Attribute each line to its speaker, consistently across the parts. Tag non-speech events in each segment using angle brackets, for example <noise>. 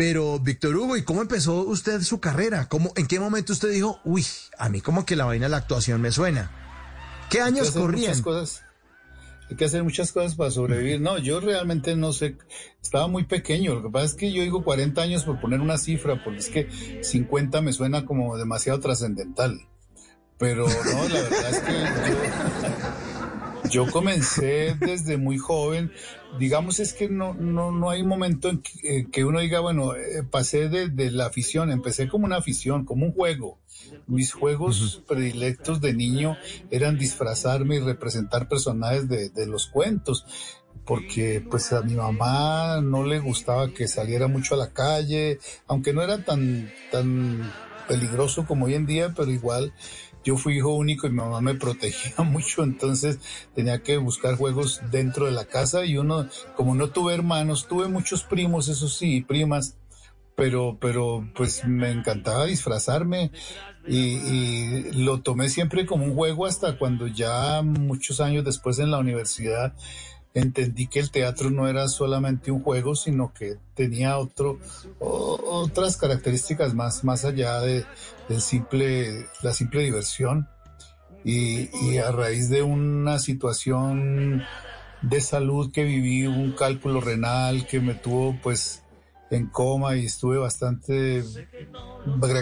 Speaker 1: Pero, Víctor Hugo, ¿y cómo empezó usted su carrera? ¿Cómo, ¿En qué momento usted dijo, uy, a mí como que la vaina de la actuación me suena? ¿Qué años corrían?
Speaker 2: Muchas cosas. Hay que hacer muchas cosas para sobrevivir. No, yo realmente no sé, estaba muy pequeño. Lo que pasa es que yo digo 40 años por poner una cifra, porque es que 50 me suena como demasiado trascendental. Pero no, la verdad es que yo, yo comencé desde muy joven digamos es que no, no, no hay momento en que, eh, uno diga, bueno, eh, pasé de, la afición, empecé como una afición, como un juego. Mis juegos predilectos de niño eran disfrazarme y representar personajes de, de los cuentos porque pues a mi mamá no le gustaba que saliera mucho a la calle, aunque no era tan, tan peligroso como hoy en día, pero igual yo fui hijo único y mi mamá me protegía <laughs> mucho, entonces tenía que buscar juegos dentro de la casa y uno, como no tuve hermanos, tuve muchos primos, eso sí, primas, pero, pero pues me encantaba disfrazarme y, y, lo tomé siempre como un juego hasta cuando ya muchos años después en la universidad entendí que el teatro no era solamente un juego, sino que tenía otro, otras características más, más allá de, simple, la simple diversión. Y, y, a raíz de una situación de salud que viví, un cálculo renal que me tuvo pues en coma y estuve bastante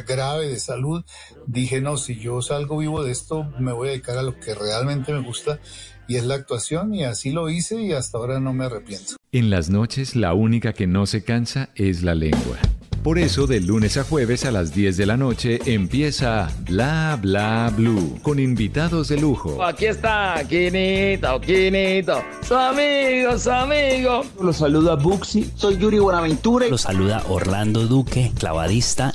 Speaker 2: grave de salud, dije, no, si yo salgo vivo de esto, me voy a dedicar a lo que realmente me gusta y es la actuación y así lo hice y hasta ahora no me arrepiento.
Speaker 3: En las noches la única que no se cansa es la lengua. Por eso, de lunes a jueves a las 10 de la noche empieza Bla Bla Blue con invitados de lujo.
Speaker 4: Aquí está, Quinito, Quinito, su amigo, su amigo.
Speaker 5: Los saluda Buxi, soy Yuri Buenaventura.
Speaker 6: Los saluda Orlando Duque, clavadista.